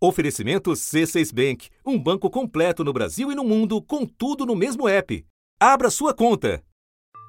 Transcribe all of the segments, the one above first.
Oferecimento C6 Bank, um banco completo no Brasil e no mundo, com tudo no mesmo app. Abra sua conta.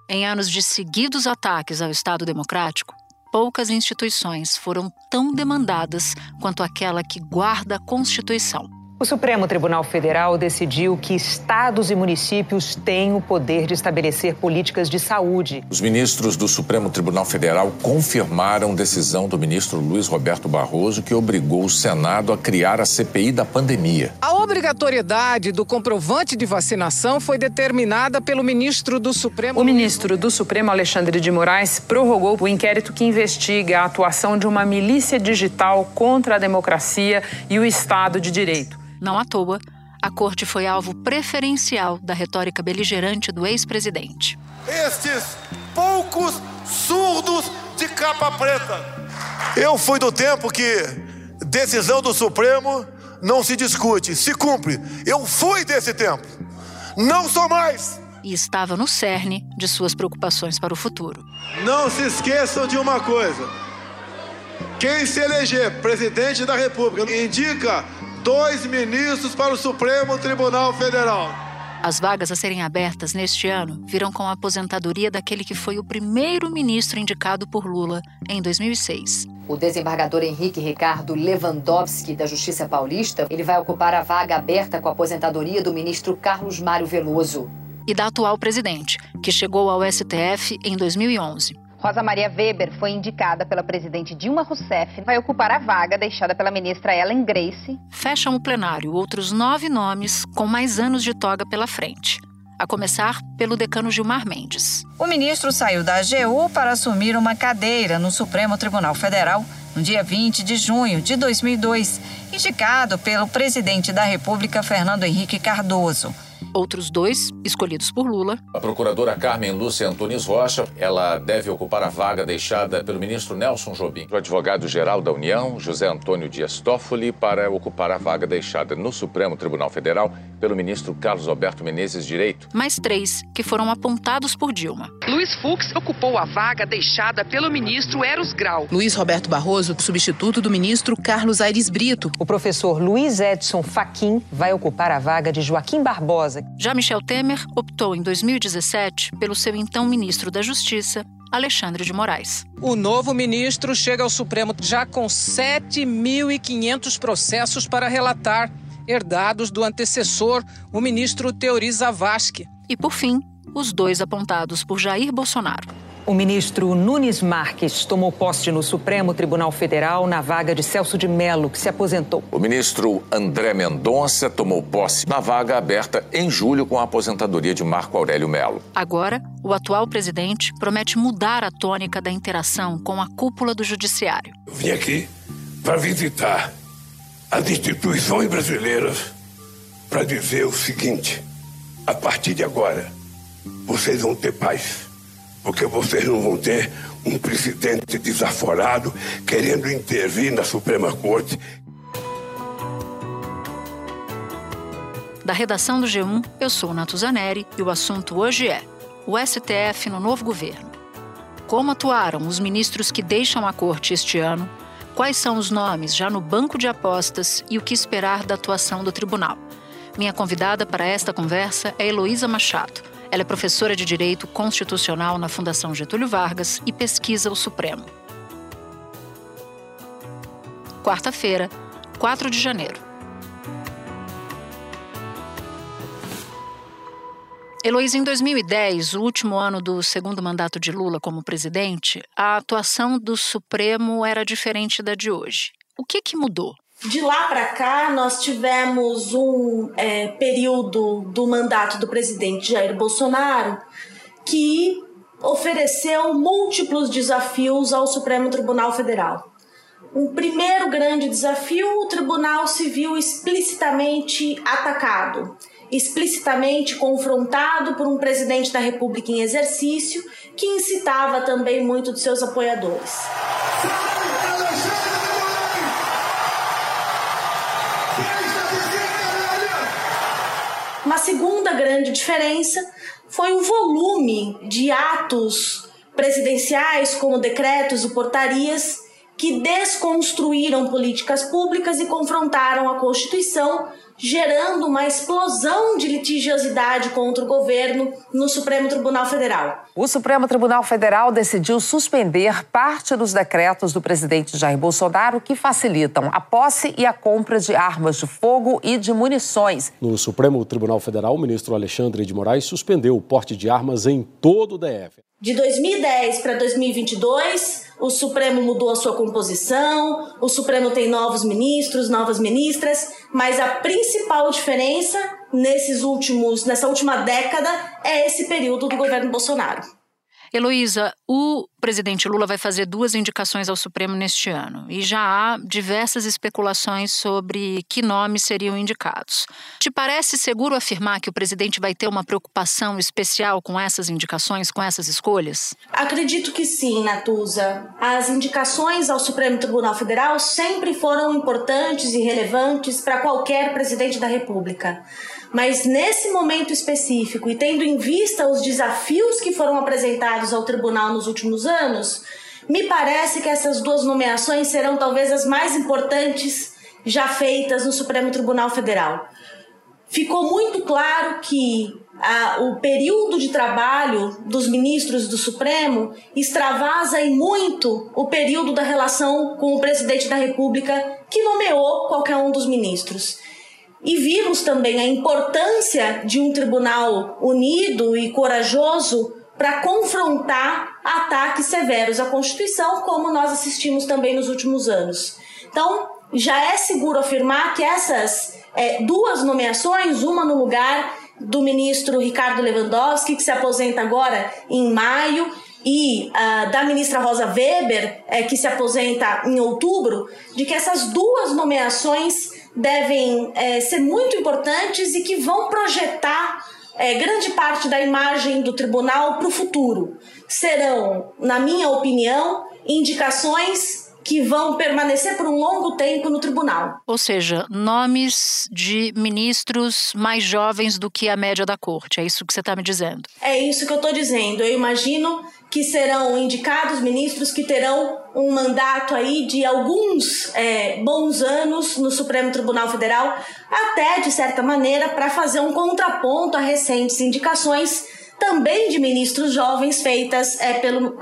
Em anos de seguidos ataques ao Estado Democrático, poucas instituições foram tão demandadas quanto aquela que guarda a Constituição. O Supremo Tribunal Federal decidiu que estados e municípios têm o poder de estabelecer políticas de saúde. Os ministros do Supremo Tribunal Federal confirmaram decisão do ministro Luiz Roberto Barroso que obrigou o Senado a criar a CPI da pandemia. A obrigatoriedade do comprovante de vacinação foi determinada pelo ministro do Supremo. O ministro do Supremo, Alexandre de Moraes, prorrogou o inquérito que investiga a atuação de uma milícia digital contra a democracia e o Estado de Direito. Não à toa, a corte foi alvo preferencial da retórica beligerante do ex-presidente. Estes poucos surdos de capa preta. Eu fui do tempo que decisão do Supremo não se discute, se cumpre. Eu fui desse tempo. Não sou mais. E estava no cerne de suas preocupações para o futuro. Não se esqueçam de uma coisa. Quem se eleger presidente da República indica dois ministros para o Supremo Tribunal Federal. As vagas a serem abertas neste ano virão com a aposentadoria daquele que foi o primeiro ministro indicado por Lula em 2006. O desembargador Henrique Ricardo Lewandowski, da Justiça Paulista, ele vai ocupar a vaga aberta com a aposentadoria do ministro Carlos Mário Veloso. E da atual presidente, que chegou ao STF em 2011. Rosa Maria Weber foi indicada pela presidente Dilma Rousseff, vai ocupar a vaga deixada pela ministra Ellen Grace. Fecham o plenário outros nove nomes com mais anos de toga pela frente. A começar pelo decano Gilmar Mendes. O ministro saiu da AGU para assumir uma cadeira no Supremo Tribunal Federal no dia 20 de junho de 2002, indicado pelo presidente da República, Fernando Henrique Cardoso. Outros dois, escolhidos por Lula. A procuradora Carmen Lúcia Antunes Rocha, ela deve ocupar a vaga deixada pelo ministro Nelson Jobim. O advogado-geral da União, José Antônio Dias Toffoli, para ocupar a vaga deixada no Supremo Tribunal Federal pelo ministro Carlos Alberto Menezes Direito. Mais três, que foram apontados por Dilma. Luiz Fux ocupou a vaga deixada pelo ministro Eros Grau. Luiz Roberto Barroso, substituto do ministro Carlos Aires Brito. O professor Luiz Edson Fachin vai ocupar a vaga de Joaquim Barbosa. Já Michel Temer optou em 2017 pelo seu então ministro da Justiça, Alexandre de Moraes. O novo ministro chega ao Supremo já com 7.500 processos para relatar, herdados do antecessor, o ministro Teori Zavascki. E, por fim, os dois apontados por Jair Bolsonaro. O ministro Nunes Marques tomou posse no Supremo Tribunal Federal na vaga de Celso de Mello, que se aposentou. O ministro André Mendonça tomou posse na vaga aberta em julho com a aposentadoria de Marco Aurélio Mello. Agora, o atual presidente promete mudar a tônica da interação com a cúpula do judiciário. Eu vim aqui para visitar as instituições brasileiras para dizer o seguinte: a partir de agora, vocês vão ter paz porque vocês não vão ter um presidente desaforado querendo intervir na Suprema Corte. Da redação do G1, eu sou Nato Zaneri e o assunto hoje é o STF no novo governo. Como atuaram os ministros que deixam a corte este ano? Quais são os nomes já no banco de apostas e o que esperar da atuação do tribunal? Minha convidada para esta conversa é Heloísa Machado ela é professora de Direito Constitucional na Fundação Getúlio Vargas e pesquisa o Supremo. Quarta-feira, 4 de janeiro. Heloísa, em 2010, o último ano do segundo mandato de Lula como presidente, a atuação do Supremo era diferente da de hoje. O que, que mudou? De lá para cá, nós tivemos um é, período do mandato do presidente Jair Bolsonaro que ofereceu múltiplos desafios ao Supremo Tribunal Federal. Um primeiro grande desafio, o tribunal viu explicitamente atacado, explicitamente confrontado por um presidente da República em exercício que incitava também muito seus apoiadores. Segunda grande diferença foi o volume de atos presidenciais, como decretos e portarias, que desconstruíram políticas públicas e confrontaram a Constituição, gerando uma explosão de litigiosidade contra o governo no Supremo Tribunal Federal. O Supremo Tribunal Federal decidiu suspender parte dos decretos do presidente Jair Bolsonaro que facilitam a posse e a compra de armas de fogo e de munições. No Supremo Tribunal Federal, o ministro Alexandre de Moraes suspendeu o porte de armas em todo o DF. De 2010 para 2022, o Supremo mudou a sua composição, o Supremo tem novos ministros, novas ministras, mas a principal diferença nesses últimos, nessa última década é esse período do governo Bolsonaro. Heloísa, o presidente Lula vai fazer duas indicações ao Supremo neste ano e já há diversas especulações sobre que nomes seriam indicados. Te parece seguro afirmar que o presidente vai ter uma preocupação especial com essas indicações, com essas escolhas? Acredito que sim, Natuza. As indicações ao Supremo Tribunal Federal sempre foram importantes e relevantes para qualquer presidente da República. Mas nesse momento específico e tendo em vista os desafios que foram apresentados ao tribunal nos últimos anos, me parece que essas duas nomeações serão talvez as mais importantes já feitas no Supremo Tribunal Federal. Ficou muito claro que a, o período de trabalho dos ministros do Supremo extravasa em muito o período da relação com o presidente da República que nomeou qualquer um dos ministros. E vimos também a importância de um tribunal unido e corajoso para confrontar ataques severos à Constituição, como nós assistimos também nos últimos anos. Então, já é seguro afirmar que essas é, duas nomeações, uma no lugar do ministro Ricardo Lewandowski, que se aposenta agora em maio, e uh, da ministra Rosa Weber, é, que se aposenta em outubro, de que essas duas nomeações devem é, ser muito importantes e que vão projetar é, grande parte da imagem do tribunal para o futuro. Serão, na minha opinião, indicações que vão permanecer por um longo tempo no tribunal. Ou seja, nomes de ministros mais jovens do que a média da corte. É isso que você está me dizendo? É isso que eu estou dizendo. Eu imagino que serão indicados ministros que terão um mandato aí de alguns é, bons anos no Supremo Tribunal Federal, até de certa maneira para fazer um contraponto a recentes indicações também de ministros jovens feitas é, pelo uh,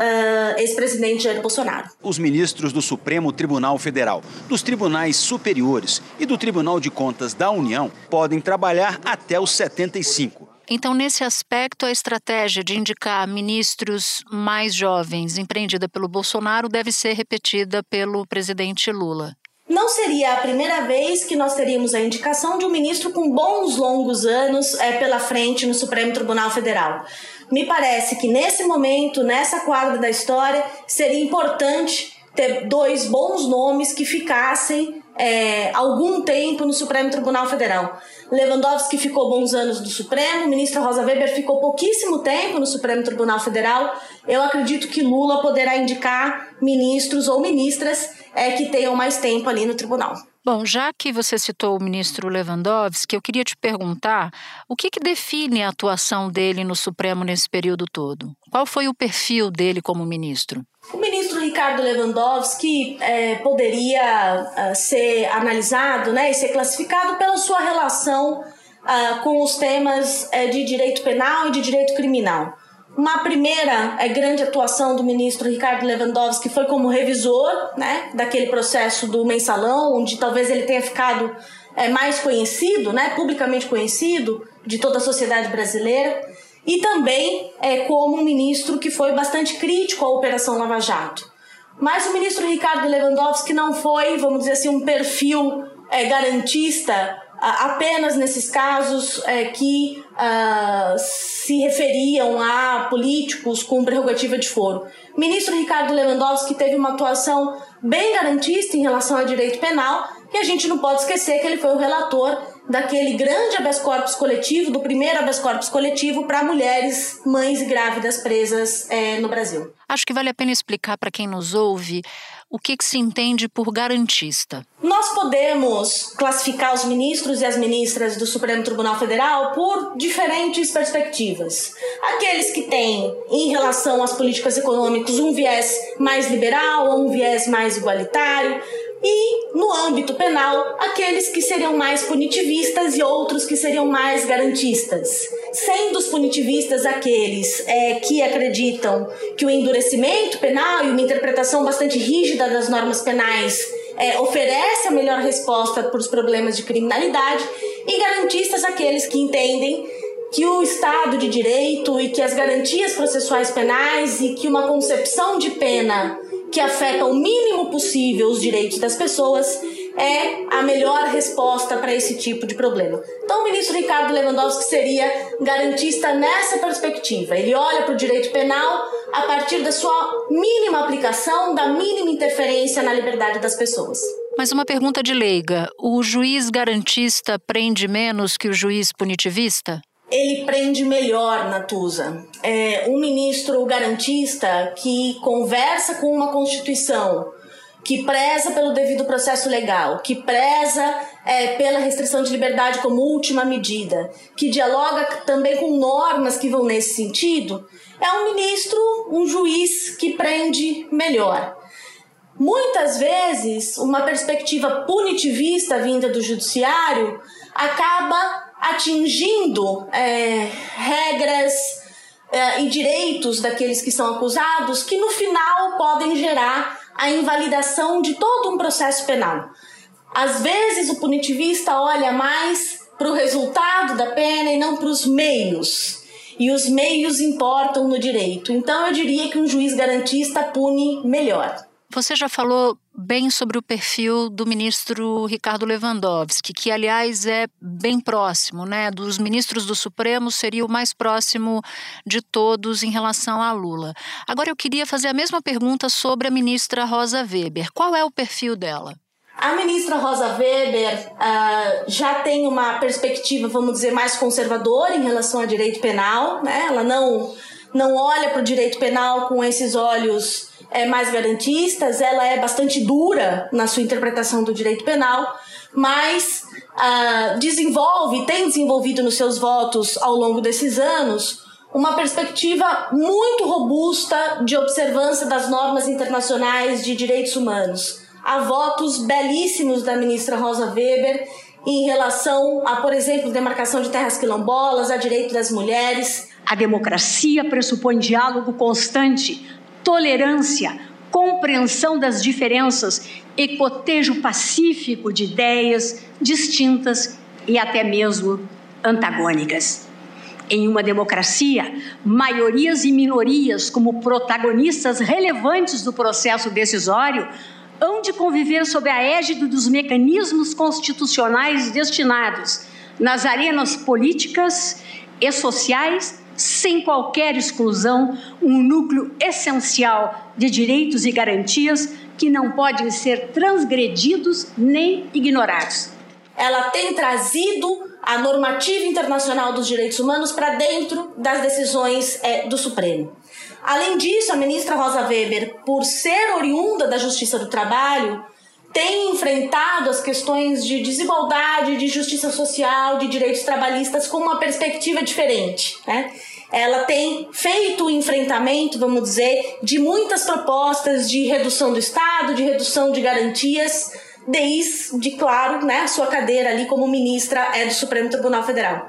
ex-presidente Jair Bolsonaro. Os ministros do Supremo Tribunal Federal, dos tribunais superiores e do Tribunal de Contas da União podem trabalhar até os 75. Então, nesse aspecto, a estratégia de indicar ministros mais jovens empreendida pelo Bolsonaro deve ser repetida pelo presidente Lula. Não seria a primeira vez que nós teríamos a indicação de um ministro com bons longos anos é, pela frente no Supremo Tribunal Federal. Me parece que nesse momento, nessa quadra da história, seria importante ter dois bons nomes que ficassem é, algum tempo no Supremo Tribunal Federal. Lewandowski ficou bons anos do Supremo, ministra Rosa Weber ficou pouquíssimo tempo no Supremo Tribunal Federal. Eu acredito que Lula poderá indicar ministros ou ministras é, que tenham mais tempo ali no tribunal. Bom, já que você citou o ministro Lewandowski, eu queria te perguntar o que, que define a atuação dele no Supremo nesse período todo? Qual foi o perfil dele como ministro? O ministro Ricardo Lewandowski é, poderia uh, ser analisado né, e ser classificado pela sua relação uh, com os temas uh, de direito penal e de direito criminal. Uma primeira é, grande atuação do ministro Ricardo Lewandowski foi como revisor né, daquele processo do mensalão, onde talvez ele tenha ficado é, mais conhecido, né, publicamente conhecido de toda a sociedade brasileira, e também é, como um ministro que foi bastante crítico à Operação Lava Jato. Mas o ministro Ricardo Lewandowski não foi, vamos dizer assim, um perfil é, garantista apenas nesses casos é, que uh, se referiam a políticos com prerrogativa de foro. O ministro Ricardo Lewandowski teve uma atuação bem garantista em relação ao direito penal, E a gente não pode esquecer que ele foi o relator daquele grande habeas corpus coletivo, do primeiro habeas corpus coletivo para mulheres, mães e grávidas presas é, no Brasil. Acho que vale a pena explicar para quem nos ouve o que, que, se entende por garantista? Nós podemos classificar os ministros e as ministras do Supremo Tribunal Federal por diferentes perspectivas. Aqueles que têm, em relação às políticas econômicas, um viés mais liberal ou um viés mais igualitário e, no âmbito penal, aqueles que seriam mais punitivistas e outros que seriam mais garantistas. Sendo os punitivistas aqueles é, que acreditam que o endurecimento penal e uma interpretação bastante rígida das normas penais é, oferece a melhor resposta para os problemas de criminalidade, e garantistas aqueles que entendem que o Estado de Direito e que as garantias processuais penais e que uma concepção de pena que afeta o mínimo possível os direitos das pessoas é a melhor resposta para esse tipo de problema. Então, o ministro Ricardo Lewandowski seria garantista nessa perspectiva. Ele olha para o direito penal a partir da sua mínima aplicação, da mínima interferência na liberdade das pessoas. Mas uma pergunta de leiga: o juiz garantista prende menos que o juiz punitivista? Ele prende melhor Natuza. É um ministro garantista que conversa com uma Constituição, que preza pelo devido processo legal, que preza é, pela restrição de liberdade como última medida, que dialoga também com normas que vão nesse sentido, é um ministro, um juiz que prende melhor. Muitas vezes, uma perspectiva punitivista vinda do judiciário acaba atingindo é, regras é, e direitos daqueles que são acusados que no final podem gerar a invalidação de todo um processo penal. Às vezes o punitivista olha mais para o resultado da pena e não para os meios. E os meios importam no direito. Então eu diria que um juiz garantista pune melhor. Você já falou bem sobre o perfil do ministro Ricardo Lewandowski, que, aliás, é bem próximo, né? Dos ministros do Supremo, seria o mais próximo de todos em relação a Lula. Agora, eu queria fazer a mesma pergunta sobre a ministra Rosa Weber. Qual é o perfil dela? A ministra Rosa Weber uh, já tem uma perspectiva, vamos dizer, mais conservadora em relação ao direito penal, né? Ela não, não olha para o direito penal com esses olhos é, mais garantistas, ela é bastante dura na sua interpretação do direito penal, mas uh, desenvolve, tem desenvolvido nos seus votos ao longo desses anos uma perspectiva muito robusta de observância das normas internacionais de direitos humanos. Há votos belíssimos da ministra Rosa Weber em relação a, por exemplo, demarcação de terras quilombolas, a direito das mulheres. A democracia pressupõe diálogo constante tolerância, compreensão das diferenças e cotejo pacífico de ideias distintas e até mesmo antagônicas. Em uma democracia, maiorias e minorias, como protagonistas relevantes do processo decisório, hão de conviver sob a égide dos mecanismos constitucionais destinados nas arenas políticas e sociais sem qualquer exclusão, um núcleo essencial de direitos e garantias que não podem ser transgredidos nem ignorados. Ela tem trazido a normativa internacional dos direitos humanos para dentro das decisões é, do Supremo. Além disso, a ministra Rosa Weber, por ser oriunda da Justiça do Trabalho, tem enfrentado as questões de desigualdade, de justiça social, de direitos trabalhistas com uma perspectiva diferente. Né? Ela tem feito o enfrentamento, vamos dizer, de muitas propostas de redução do Estado, de redução de garantias, desde, claro, né, a sua cadeira ali como ministra é do Supremo Tribunal Federal.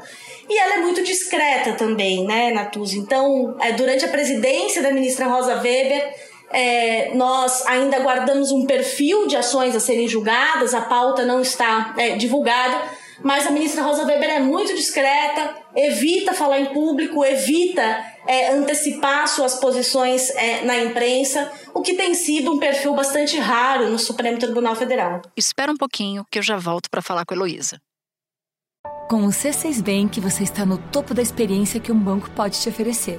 E ela é muito discreta também, né, Natuza? Então, é, durante a presidência da ministra Rosa Weber, é, nós ainda guardamos um perfil de ações a serem julgadas, a pauta não está é, divulgada, mas a ministra Rosa Weber é muito discreta, evita falar em público, evita é, antecipar suas posições é, na imprensa, o que tem sido um perfil bastante raro no Supremo Tribunal Federal. Espera um pouquinho que eu já volto para falar com a Heloísa. Com o C6 Bank, você está no topo da experiência que um banco pode te oferecer.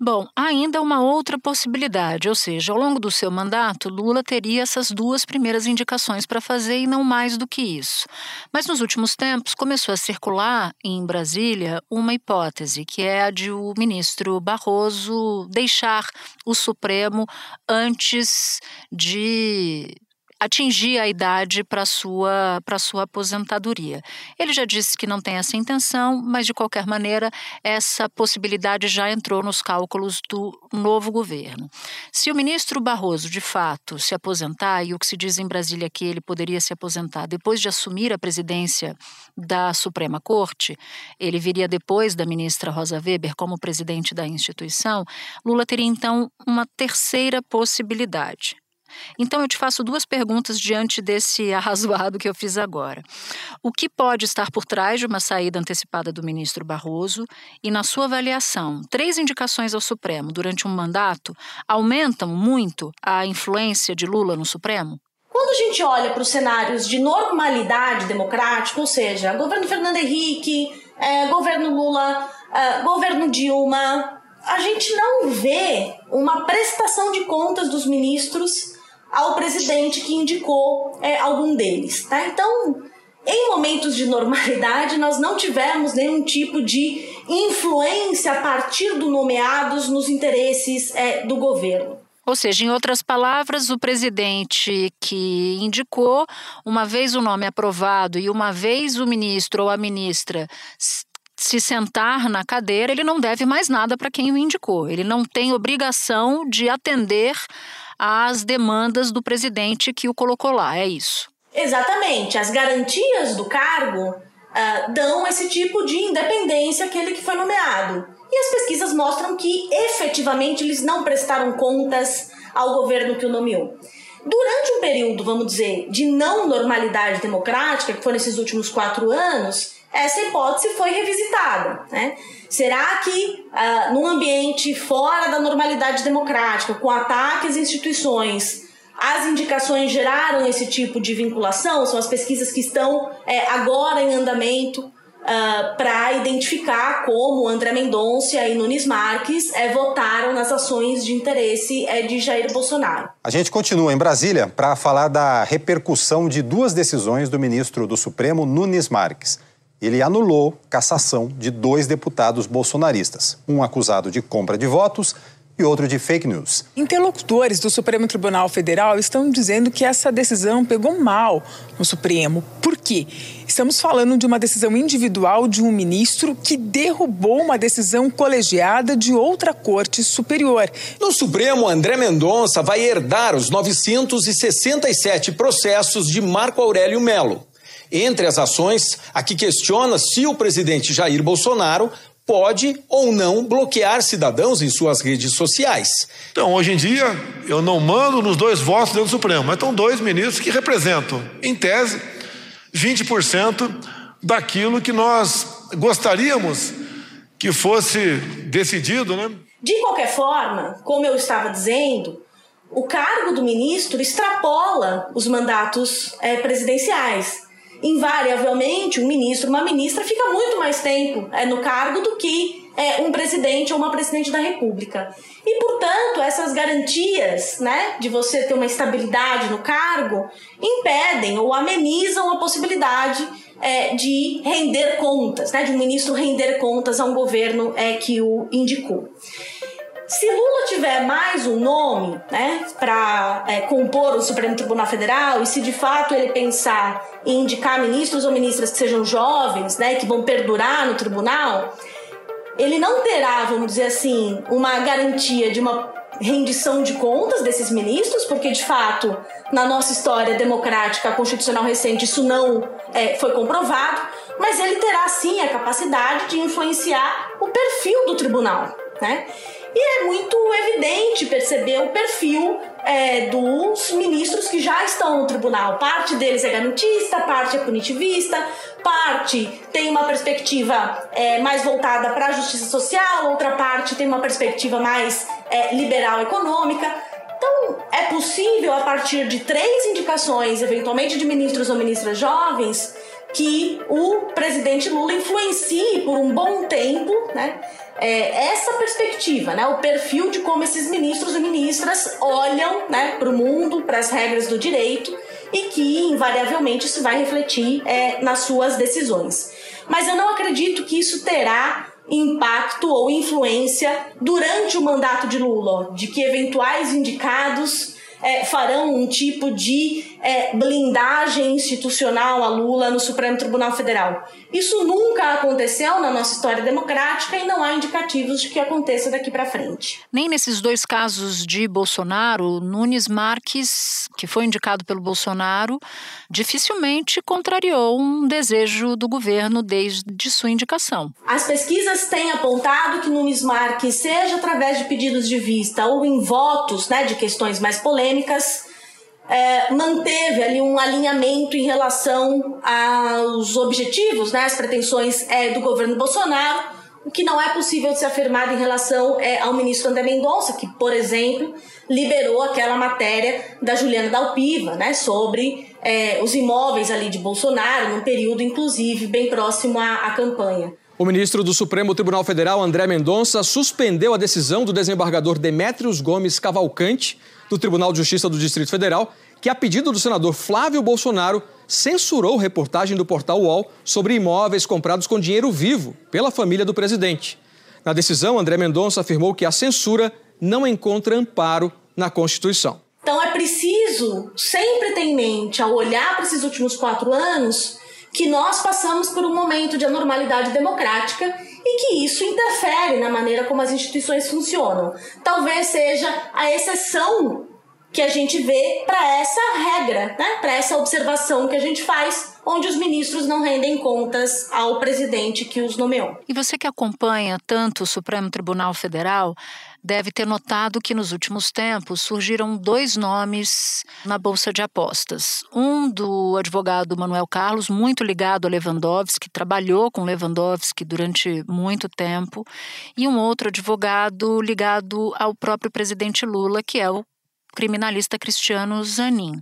Bom, ainda uma outra possibilidade, ou seja, ao longo do seu mandato, Lula teria essas duas primeiras indicações para fazer e não mais do que isso. Mas nos últimos tempos começou a circular em Brasília uma hipótese, que é a de o ministro Barroso deixar o Supremo antes de atingir a idade para sua para sua aposentadoria. Ele já disse que não tem essa intenção, mas de qualquer maneira essa possibilidade já entrou nos cálculos do novo governo. Se o ministro Barroso de fato se aposentar e o que se diz em Brasília é que ele poderia se aposentar depois de assumir a presidência da Suprema Corte, ele viria depois da ministra Rosa Weber como presidente da instituição, Lula teria então uma terceira possibilidade. Então eu te faço duas perguntas diante desse arrazoado que eu fiz agora. O que pode estar por trás de uma saída antecipada do ministro Barroso? E, na sua avaliação, três indicações ao Supremo durante um mandato aumentam muito a influência de Lula no Supremo? Quando a gente olha para os cenários de normalidade democrática, ou seja, governo Fernando Henrique, é, governo Lula, é, governo Dilma, a gente não vê uma prestação de contas dos ministros ao presidente que indicou é, algum deles. Tá? Então, em momentos de normalidade, nós não tivemos nenhum tipo de influência a partir do nomeados nos interesses é, do governo. Ou seja, em outras palavras, o presidente que indicou, uma vez o nome aprovado e uma vez o ministro ou a ministra se sentar na cadeira, ele não deve mais nada para quem o indicou. Ele não tem obrigação de atender às demandas do presidente que o colocou lá. É isso. Exatamente. As garantias do cargo uh, dão esse tipo de independência àquele que foi nomeado. E as pesquisas mostram que efetivamente eles não prestaram contas ao governo que o nomeou. Durante um período, vamos dizer, de não normalidade democrática, que foram esses últimos quatro anos, essa hipótese foi revisitada. Né? Será que, uh, num ambiente fora da normalidade democrática, com ataques às instituições, as indicações geraram esse tipo de vinculação? São as pesquisas que estão é, agora em andamento. Uh, ah, para identificar como André Mendonça e Nunes Marques é, votaram nas ações de interesse é, de Jair Bolsonaro. A gente continua em Brasília para falar da repercussão de duas decisões do ministro do Supremo, Nunes Marques ele anulou cassação de dois deputados bolsonaristas, um acusado de compra de votos e outro de fake news. Interlocutores do Supremo Tribunal Federal estão dizendo que essa decisão pegou mal no Supremo. Por quê? Estamos falando de uma decisão individual de um ministro que derrubou uma decisão colegiada de outra corte superior. No Supremo, André Mendonça vai herdar os 967 processos de Marco Aurélio Melo. Entre as ações, a que questiona se o presidente Jair Bolsonaro pode ou não bloquear cidadãos em suas redes sociais. Então, hoje em dia, eu não mando nos dois votos dentro do Supremo, mas estão dois ministros que representam, em tese, 20% daquilo que nós gostaríamos que fosse decidido, né? De qualquer forma, como eu estava dizendo, o cargo do ministro extrapola os mandatos é, presidenciais invariavelmente, um ministro, uma ministra fica muito mais tempo é, no cargo do que é, um presidente ou uma presidente da República. E, portanto, essas garantias né, de você ter uma estabilidade no cargo impedem ou amenizam a possibilidade é, de render contas, né, de um ministro render contas a um governo é, que o indicou. Se Lula tiver mais um nome né, para é, compor o Supremo Tribunal Federal, e se de fato ele pensar em indicar ministros ou ministras que sejam jovens, né, que vão perdurar no tribunal, ele não terá, vamos dizer assim, uma garantia de uma rendição de contas desses ministros, porque de fato, na nossa história democrática constitucional recente, isso não é, foi comprovado, mas ele terá sim a capacidade de influenciar o perfil do tribunal. Né? E é muito evidente perceber o perfil é, dos ministros que já estão no tribunal. Parte deles é garantista, parte é punitivista, parte tem uma perspectiva é, mais voltada para a justiça social, outra parte tem uma perspectiva mais é, liberal econômica. Então, é possível, a partir de três indicações, eventualmente de ministros ou ministras jovens, que o presidente Lula influencie por um bom tempo né, é, essa perspectiva, né, o perfil de como esses ministros e ministras olham né, para o mundo, para as regras do direito e que, invariavelmente, isso vai refletir é, nas suas decisões. Mas eu não acredito que isso terá impacto ou influência durante o mandato de Lula, de que eventuais indicados é, farão um tipo de é, blindagem institucional a Lula no Supremo Tribunal Federal. Isso nunca aconteceu na nossa história democrática e não há indicativos de que aconteça daqui para frente. Nem nesses dois casos de Bolsonaro, Nunes Marques, que foi indicado pelo Bolsonaro, dificilmente contrariou um desejo do governo desde sua indicação. As pesquisas têm apontado que Nunes Marques, seja através de pedidos de vista ou em votos né, de questões mais polêmicas, é, manteve ali um alinhamento em relação aos objetivos, né, as pretensões é, do governo Bolsonaro, o que não é possível de ser afirmado em relação é, ao ministro André Mendonça, que, por exemplo, liberou aquela matéria da Juliana Dalpiva, né, sobre é, os imóveis ali de Bolsonaro, num período, inclusive, bem próximo à, à campanha. O ministro do Supremo Tribunal Federal, André Mendonça, suspendeu a decisão do desembargador Demétrios Gomes Cavalcante do Tribunal de Justiça do Distrito Federal, que, a pedido do senador Flávio Bolsonaro, censurou reportagem do portal UOL sobre imóveis comprados com dinheiro vivo pela família do presidente. Na decisão, André Mendonça afirmou que a censura não encontra amparo na Constituição. Então é preciso sempre ter em mente, ao olhar para esses últimos quatro anos, que nós passamos por um momento de anormalidade democrática e que isso interfere na maneira como as instituições funcionam. Talvez seja a exceção que a gente vê para essa regra, né? para essa observação que a gente faz, onde os ministros não rendem contas ao presidente que os nomeou. E você que acompanha tanto o Supremo Tribunal Federal, deve ter notado que nos últimos tempos surgiram dois nomes na Bolsa de Apostas. Um do advogado Manuel Carlos, muito ligado a Lewandowski, trabalhou com Lewandowski durante muito tempo, e um outro advogado ligado ao próprio presidente Lula, que é o criminalista Cristiano Zanin.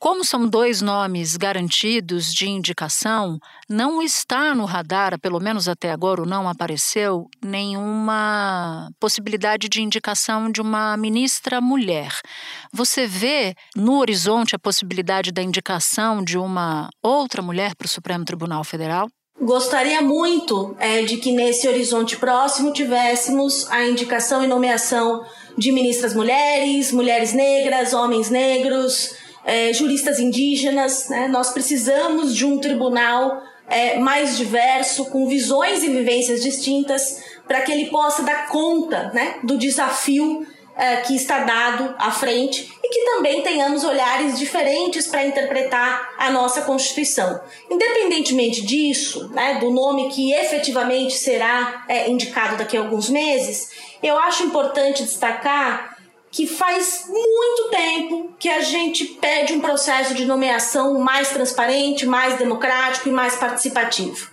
Como são dois nomes garantidos de indicação, não está no radar, pelo menos até agora, não apareceu nenhuma possibilidade de indicação de uma ministra mulher. Você vê no horizonte a possibilidade da indicação de uma outra mulher para o Supremo Tribunal Federal? Gostaria muito é, de que nesse horizonte próximo tivéssemos a indicação e nomeação de ministras mulheres, mulheres negras, homens negros, é, juristas indígenas. Né? Nós precisamos de um tribunal é, mais diverso, com visões e vivências distintas, para que ele possa dar conta né, do desafio é, que está dado à frente e que também tenhamos olhares diferentes para interpretar a nossa Constituição. Independentemente disso, né, do nome que efetivamente será é, indicado daqui a alguns meses, eu acho importante destacar que faz muito tempo que a gente pede um processo de nomeação mais transparente, mais democrático e mais participativo.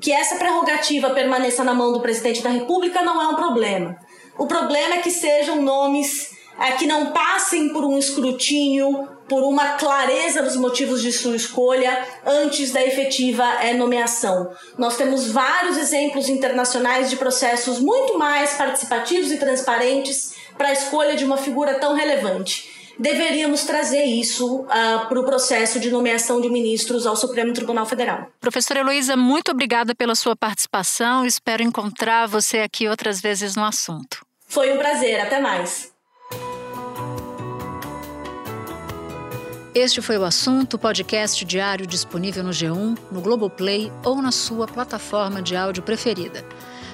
Que essa prerrogativa permaneça na mão do presidente da República não é um problema. O problema é que sejam nomes é, que não passem por um escrutínio, por uma clareza dos motivos de sua escolha antes da efetiva é, nomeação. Nós temos vários exemplos internacionais de processos muito mais participativos e transparentes para a escolha de uma figura tão relevante. Deveríamos trazer isso uh, para o processo de nomeação de ministros ao Supremo Tribunal Federal. Professora Heloísa, muito obrigada pela sua participação. Espero encontrar você aqui outras vezes no assunto. Foi um prazer. Até mais. Este foi o assunto, podcast diário disponível no G1, no Globoplay ou na sua plataforma de áudio preferida.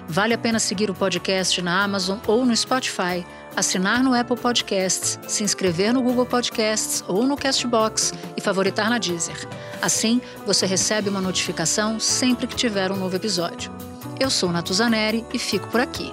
Vale a pena seguir o podcast na Amazon ou no Spotify, assinar no Apple Podcasts, se inscrever no Google Podcasts ou no Castbox e favoritar na Deezer. Assim, você recebe uma notificação sempre que tiver um novo episódio. Eu sou Natuzaneri e fico por aqui.